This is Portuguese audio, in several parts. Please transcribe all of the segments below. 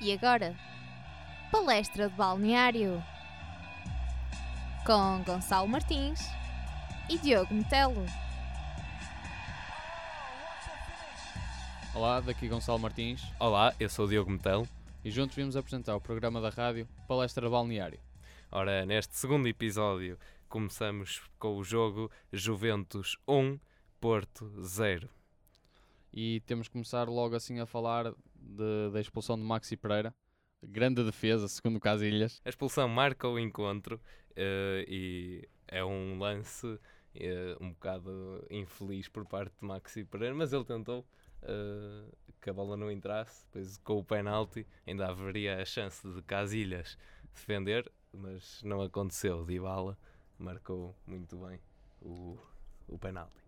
E agora, palestra de balneário com Gonçalo Martins e Diogo Metelo. Olá, daqui Gonçalo Martins Olá, eu sou o Diogo Metelo. e juntos vimos apresentar o programa da rádio Palestra de Balneário. Ora, neste segundo episódio começamos com o jogo Juventus 1, Porto 0. E temos que começar logo assim a falar de- da expulsão de Maxi Pereira. Grande defesa, segundo Casilhas. A expulsão marca o encontro eh, e é um lance eh, um bocado infeliz por parte de Maxi Pereira, mas ele tentou eh, que a bola não entrasse, depois com o penalti ainda haveria a chance de Casilhas defender, mas não aconteceu. Dybala marcou muito bem o, o penalti.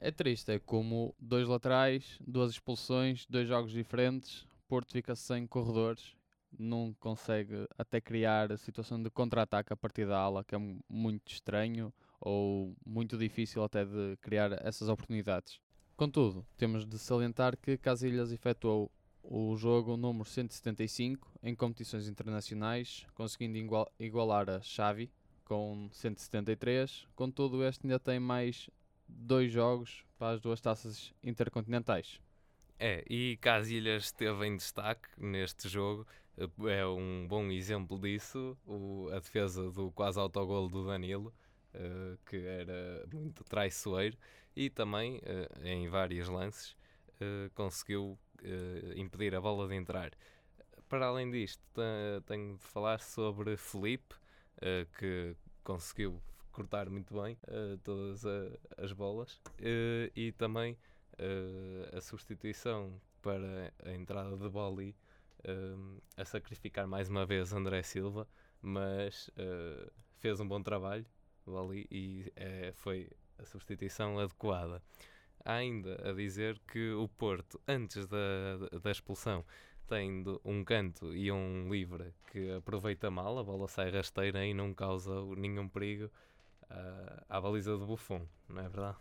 É triste, é como dois laterais, duas expulsões, dois jogos diferentes. Porto fica sem corredores, não consegue até criar a situação de contra-ataque a partir da ala, que é mu- muito estranho ou muito difícil até de criar essas oportunidades. Contudo, temos de salientar que Casilhas efetuou o jogo número 175 em competições internacionais, conseguindo igual- igualar a Xavi com 173. Contudo, este ainda tem mais dois jogos para as duas taças intercontinentais. É, e Casilhas esteve em destaque neste jogo, eh, é um bom exemplo disso, o- a defesa do quase autogolo do Danilo, eh, que era muito traiçoeiro, e também, eh, em vários lances, eh, conseguiu impedir a bola de entrar. Para além disto, te- tenho de falar sobre Felipe, que conseguiu cortar muito bem eh, todas a- as bolas, eh, e também eh, a substituição para a entrada de Boli eh, a sacrificar mais uma vez André Silva, mas eh, fez um bom trabalho Boli e eh, foi a substituição adequada. Ainda a dizer que o Porto, antes da, da expulsão, tem um canto e um livre que aproveita mal, a bola sai rasteira e não causa nenhum perigo ah, à baliza do Buffon, não é verdade?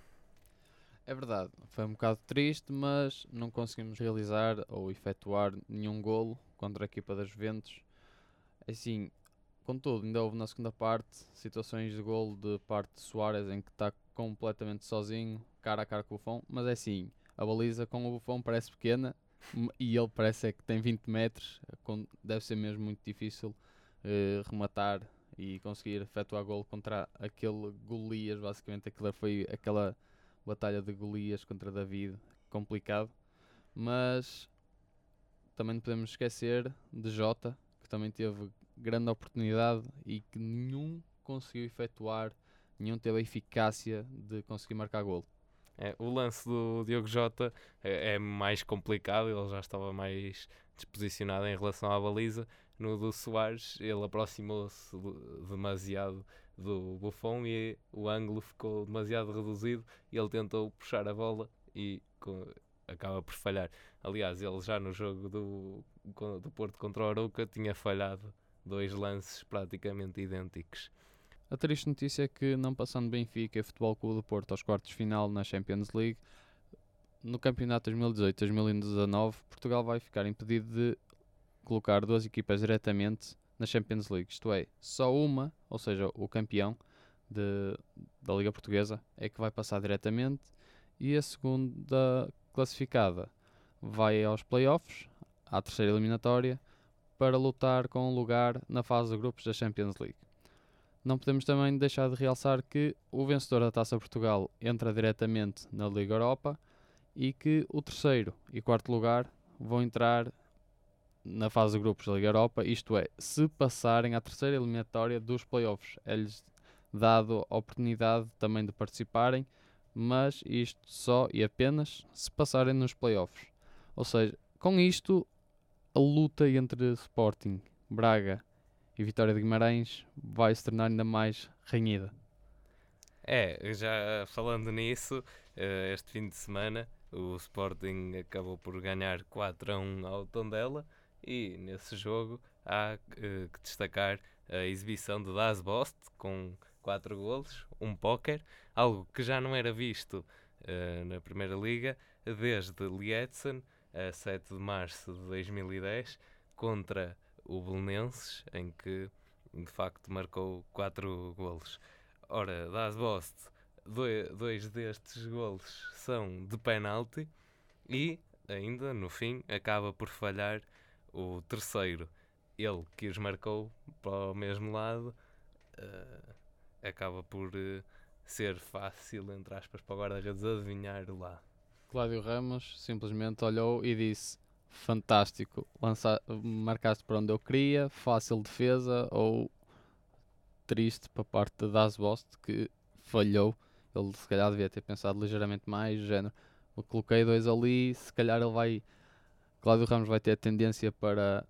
É verdade, foi um bocado triste, mas não conseguimos realizar ou efetuar nenhum golo contra a equipa das Juventus. Assim, contudo, ainda houve na segunda parte situações de golo de parte de Soares em que está completamente sozinho, cara a cara com o Buffon, mas é assim, a baliza com o Buffon parece pequena e ele parece é que tem 20 metros, deve ser mesmo muito difícil eh, rematar e conseguir efetuar golo contra aquele Golias, basicamente aquela foi aquela batalha de Golias contra David, complicado, mas também não podemos esquecer de Jota, que também teve grande oportunidade e que nenhum conseguiu efetuar, nenhum teve a eficácia de conseguir marcar golo. É, o lance do Diogo Jota é, é mais complicado, ele já estava mais disposicionado em relação à baliza. No do Soares, ele aproximou-se de- demasiado do Buffon e o ângulo ficou demasiado reduzido e ele tentou puxar a bola e acaba por falhar. Aliás, ele já no jogo do, do Porto contra o Arouca tinha falhado dois lances praticamente idênticos. A triste notícia é que, não passando Benfica e Futebol Clube do Porto aos quartos de final na Champions League, no campeonato 2018-2019, Portugal vai ficar impedido de colocar duas equipas diretamente na Champions League. Isto é, só uma, ou seja, o campeão de- da Liga Portuguesa, é que vai passar diretamente e a segunda classificada vai aos playoffs, à terceira eliminatória, para lutar com um lugar na fase de grupos da Champions League. Não podemos também deixar de realçar que o vencedor da Taça Portugal entra diretamente na Liga Europa e que o terceiro e quarto lugar vão entrar na fase de grupos da Liga Europa, isto é, se passarem à terceira eliminatória dos playoffs. É-lhes dado a oportunidade também de participarem, mas isto só e apenas se passarem nos playoffs. Ou seja, com isto, a luta entre Sporting, Braga e Vitória de Guimarães vai se tornar ainda mais renhida. É, já falando nisso, eh, este fim de semana o Sporting acabou por ganhar 4 a 1 ao Tondela e nesse jogo há eh, que destacar a exibição de Das Bost com 4 golos, um póquer, algo que já não era visto eh, na Primeira Liga desde Lietzen, a 7 de março de 2010, contra o Belenenses, em que de facto marcou 4 golos. Ora, Das Bost, dois, dois destes golos são de penalti e ainda no fim acaba por falhar o terceiro. Ele que os marcou para o mesmo lado uh, acaba por uh, ser fácil, entre aspas, para o guarda-redes adivinhar lá. Cláudio Ramos simplesmente olhou e disse: Fantástico, lança, marcaste para onde eu queria, fácil defesa ou triste para parte de Das Bost que falhou. Ele se calhar devia ter pensado ligeiramente mais, género. Eu coloquei dois ali, se calhar ele vai. Cláudio Ramos vai ter a tendência para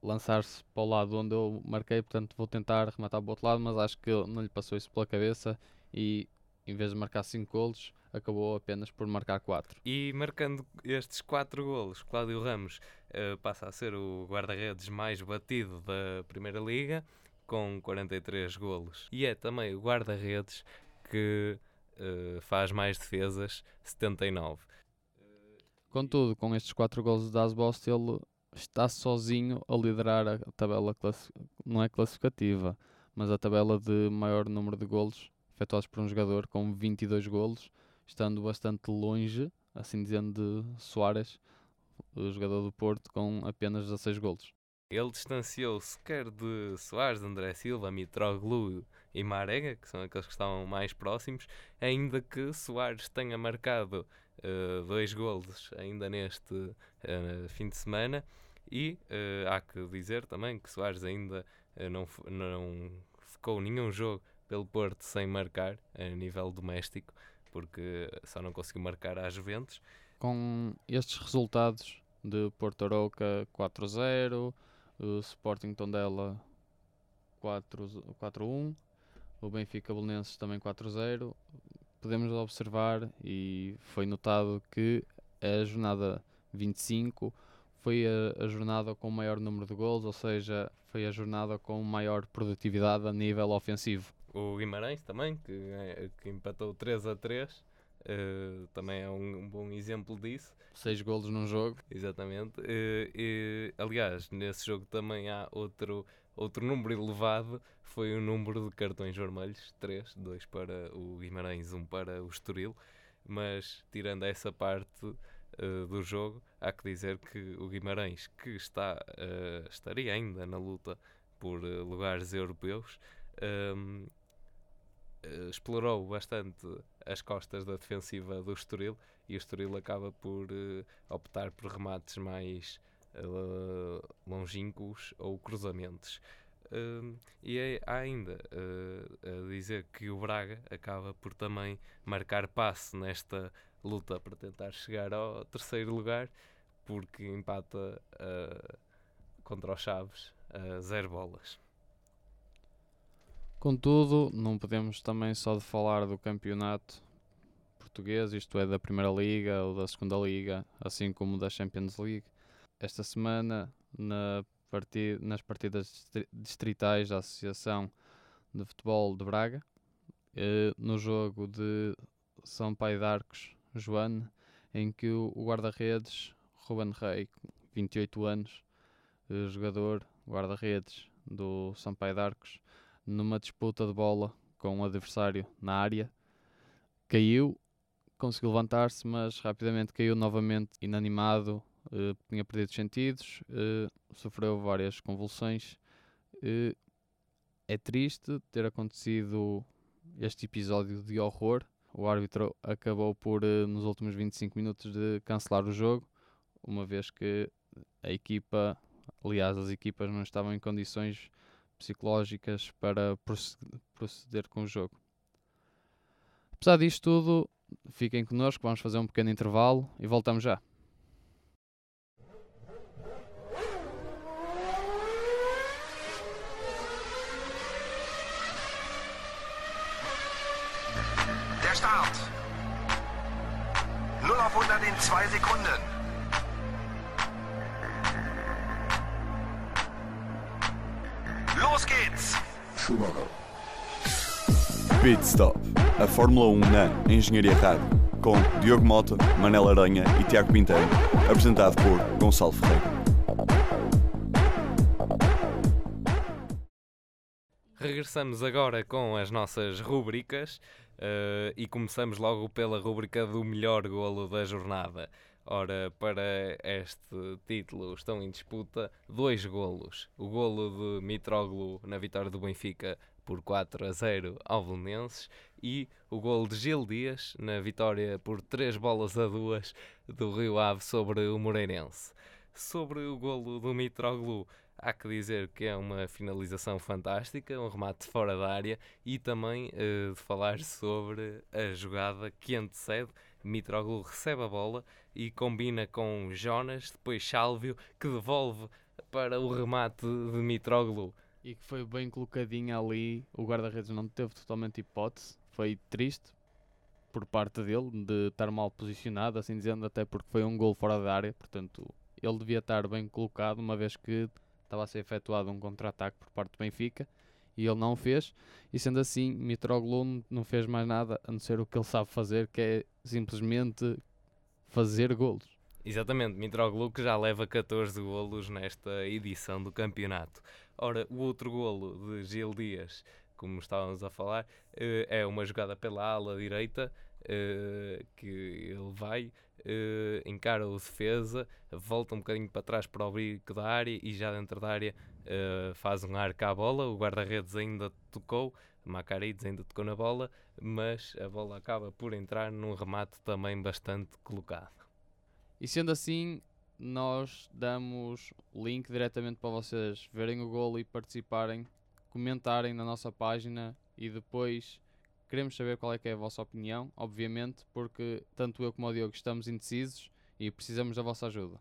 lançar-se para o lado onde eu marquei, portanto vou tentar rematar para o outro lado, mas acho que não lhe passou isso pela cabeça e em vez de marcar 5 golos, acabou apenas por marcar 4. E marcando estes 4 golos, Cláudio Ramos uh, passa a ser o guarda-redes mais batido da Primeira Liga, com 43 golos. E é também o guarda-redes que uh, faz mais defesas, 79. Contudo, com estes 4 golos de Dasbost, ele está sozinho a liderar a tabela, não é classificativa, mas a tabela de maior número de golos efetuados por um jogador com 22 golos, estando bastante longe, assim dizendo, de Soares, o jogador do Porto, com apenas 16 golos. Ele distanciou-se quer de Soares, André Silva, Mitroglou e Marega, que são aqueles que estavam mais próximos, ainda que Soares tenha marcado uh, dois golos ainda neste uh, fim de semana. E uh, há que dizer também que Soares ainda não, não ficou nenhum jogo pelo Porto sem marcar a nível doméstico, porque só não conseguiu marcar às Juventus. Com estes resultados de Porto Aroca 4-0, o Sporting Tondela 4-1, o Benfica Belenenses também 4-0. Podemos observar e foi notado que a jornada 25 foi a, a, jornada com o maior número de gols, ou seja, foi a jornada com maior produtividade a nível ofensivo. O Guimarães também, que, que empatou 3 a 3, Uh, também é um, um, bom exemplo disso. Seis golos num jogo. Exatamente. Uh, e, aliás, nesse jogo também há outro, outro número elevado, foi o número de cartões vermelhos, três, dois para o Guimarães, um para o Estoril. Mas, tirando essa parte uh, do jogo, há que dizer que o Guimarães, que está, estaria ainda na luta por lugares europeus, um, ehm, explorou bastante as costas da defensiva do Estoril e o Estoril acaba por uh, optar por remates mais uh, longínquos ou cruzamentos. Uh, e é, há ainda uh, a dizer que o Braga acaba por também marcar passe nesta luta para tentar chegar ao terceiro lugar, porque empata contra os Chaves a zero bolas. Contudo, não podemos também só de falar do campeonato português, isto é da Primeira Liga ou da Segunda Liga, assim como da Champions League. Esta semana, na nas partidas distritais da Associação de Futebol de Braga, eh, no jogo de São Pai de Arcos, Joane, em que o guarda-redes Ruben Rey, 28 anos, eh, jogador guarda-redes do São Pai de Arcos, numa disputa de bola com um adversário na área, caiu, conseguiu levantar-se, mas rapidamente caiu novamente inanimado, uh, tinha perdido os sentidos, uh, sofreu várias convulsões. Uh, é triste ter acontecido este episódio de horror. O árbitro acabou por, nos últimos 25 minutos, de cancelar o jogo, uma vez que a equipa, aliás, as equipas não estavam em condições psicológicas para proceder com o jogo. Apesar disto tudo, fiquem connosco, vamos fazer um pequeno intervalo e voltamos já. zwei Sekunden. Los geht's! Schumacher. Stop. A Fórmula 1 na Engenharia Rádio. Com Diogo Mota, Manela Aranha e Tiago Pinteiro. Apresentado por Gonçalo Ferreira. Regressamos agora com as nossas rubricas uh, e começamos logo pela rubrica do melhor golo da jornada. Ora, para este título estão em disputa dois golos. O golo de Mitroglou na vitória do Benfica por 4 a 0 ao Belenenses e o golo de Gil Dias na vitória por 3 bolas a 2 do Rio Ave sobre o Moreirense. Sobre o golo do Mitroglou, há que dizer que é uma finalização fantástica, um remate fora da área e também uh, de falar sobre a jogada que antecede. Mitroglou recebe a bola e combina com Jonas, depois Sálvio, que devolve para o remate de Mitroglou. E que foi bem colocadinho ali, o guarda-redes não teve totalmente hipótese, foi triste por parte dele de estar mal posicionado, assim dizendo, até porque foi um gol fora da área, portanto ele devia estar bem colocado, uma vez que estava a ser efetuado um contra-ataque por parte do Benfica e ele não o fez. E sendo assim, Mitroglou não fez mais nada a não ser o que ele sabe fazer, que é simplesmente fazer golos. Exatamente, Mitroglou que já leva 14 golos nesta edição do campeonato. Ora, o outro golo de Gil Dias, como estávamos a falar, eh, é uma jogada pela ala direita eh, que ele vai uh, encara o defesa, volta um bocadinho para trás para o bico da área e já dentro da área uh, faz um arco à bola. O guarda-redes ainda tocou, Macarides ainda tocou na bola, mas a bola acaba por entrar num remate também bastante colocado. E sendo assim, nós damos link diretamente para vocês verem o gol e participarem, comentarem na nossa página e depois Queremos saber qual é que é a vossa opinião, obviamente, porque tanto eu como o Diogo estamos indecisos e precisamos da vossa ajuda.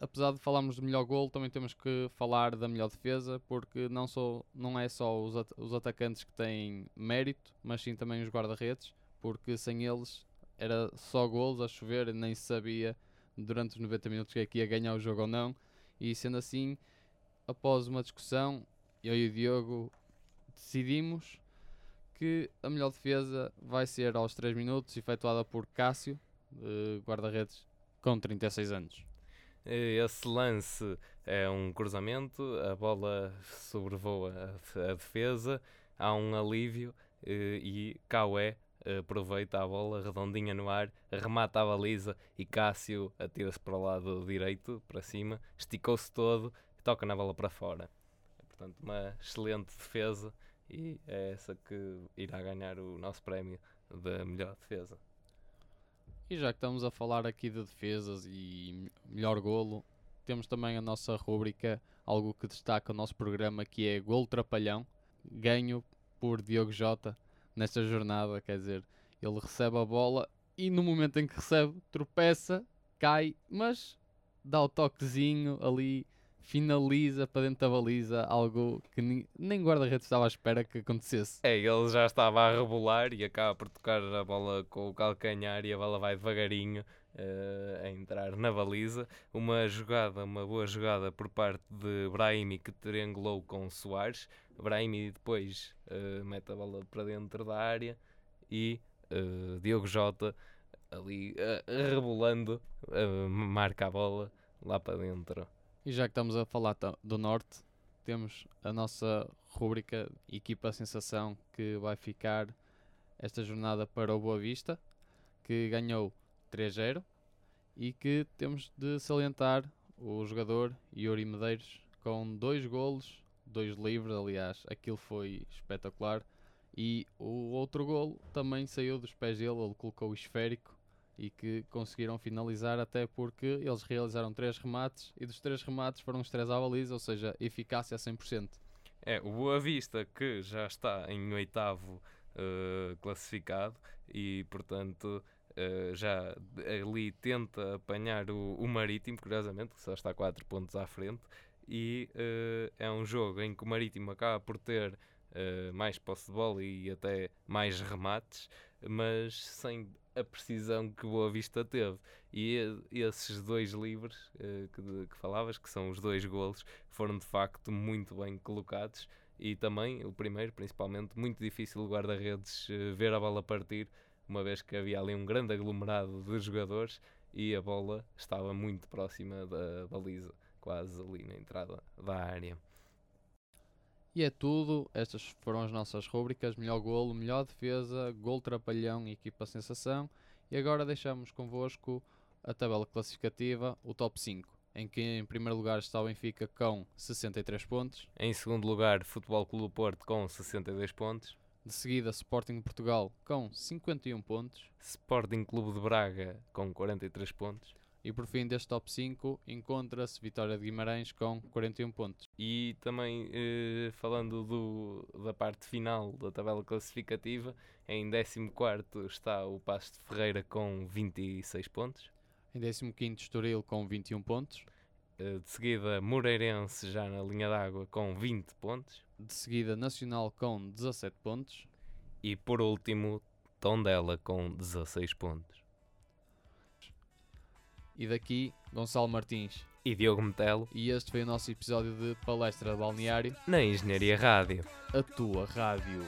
Apesar de falarmos do melhor gol, também temos que falar da melhor defesa, porque não, sou, não é só os, at os atacantes que têm mérito, mas sim também os guarda-redes, porque sem eles era só golos a chover e nem se sabia durante os 90 minutos que é que ia ganhar o jogo ou não. E sendo assim, após uma discussão, eu e o Diogo decidimos que a melhor defesa vai ser aos 3 minutos, efetuada por Cássio, guarda-redes, com 36 anos. Esse lance é um cruzamento, a bola sobrevoa a, defesa, há um alívio eh, e Caué aproveita a bola redondinha no ar, remata a baliza e Cássio atira-se para o lado direito, para cima, esticou-se todo e toca na bola para fora. Portanto, uma excelente defesa e é essa que irá ganhar o nosso prémio da melhor defesa. E já que estamos a falar aqui de defesas e melhor golo, temos também a nossa rúbrica, algo que destaca o nosso programa, que é Golo Trapalhão, ganho por Diogo Jota nesta jornada, quer dizer, ele recebe a bola e no momento em que recebe, tropeça, cai, mas dá o toquezinho ali finaliza para dentro da baliza algo que nem, nem guarda-redes estava à espera que acontecesse. É, ele já estava a rebolar e acaba por tocar a bola com o calcanhar e a bola vai devagarinho uh, a entrar na baliza. Uma jogada, uma boa jogada por parte de Brahimi que triangulou com Soares. Brahimi depois uh, mete a bola para dentro da área e uh, Diogo Jota ali rebolando marca a bola lá para dentro. E já que estamos a falar do Norte, temos a nossa rúbrica Equipa Sensação que vai ficar esta jornada para o Boa Vista, que ganhou 3-0 e que temos de salientar o jogador Yuri Medeiros com dois golos, dois livres, aliás, aquilo foi espetacular. E o outro golo também saiu dos pés dele, ele colocou o esférico e que conseguiram finalizar até porque eles realizaram três remates e dos três remates foram os três à baliza, ou seja, eficácia a 100%. É, o Boa Vista que já está em oitavo uh, classificado e portanto uh, já ali tenta apanhar o, o Marítimo, curiosamente, que só está 4 pontos à frente e uh, é um jogo em que o Marítimo acaba por ter mais posse de bola e até mais remates, mas sem a precisão que Boa Vista teve. E esses dois livros uh, que, que, falavas, que são os dois golos, foram de facto muito bem colocados. E também, o primeiro, principalmente, muito difícil o guarda-redes uh, ver a bola partir, uma vez que havia ali um grande aglomerado de jogadores e a bola estava muito próxima da baliza, quase ali na entrada da área. E é tudo. Estas foram as nossas rúbricas: melhor golo, melhor defesa, gol trapalhão e equipa sensação. E agora deixamos convosco a tabela classificativa, o top 5, em que em primeiro lugar está o Benfica com 63 pontos. Em segundo lugar, Futebol Clube do Porto com 62 pontos. De seguida, Sporting Portugal com 51 pontos. Sporting Clube de Braga com 43 pontos. E por fim deste top 5 encontra-se Vitória de Guimarães com 41 pontos. E também eh, falando do, da parte final da tabela classificativa, em 14 está o Pasto de Ferreira com 26 pontos. Em 15 Estoril com 21 pontos. Eh, de seguida, Moreirense já na linha d'água com 20 pontos. De seguida, Nacional com 17 pontos. E por último, Tondela com 16 pontos. E daqui, Gonçalo Martins. E Diogo Metelo E este foi o nosso episódio de Palestra Balneário, na Engenharia Rádio. a tua rádio.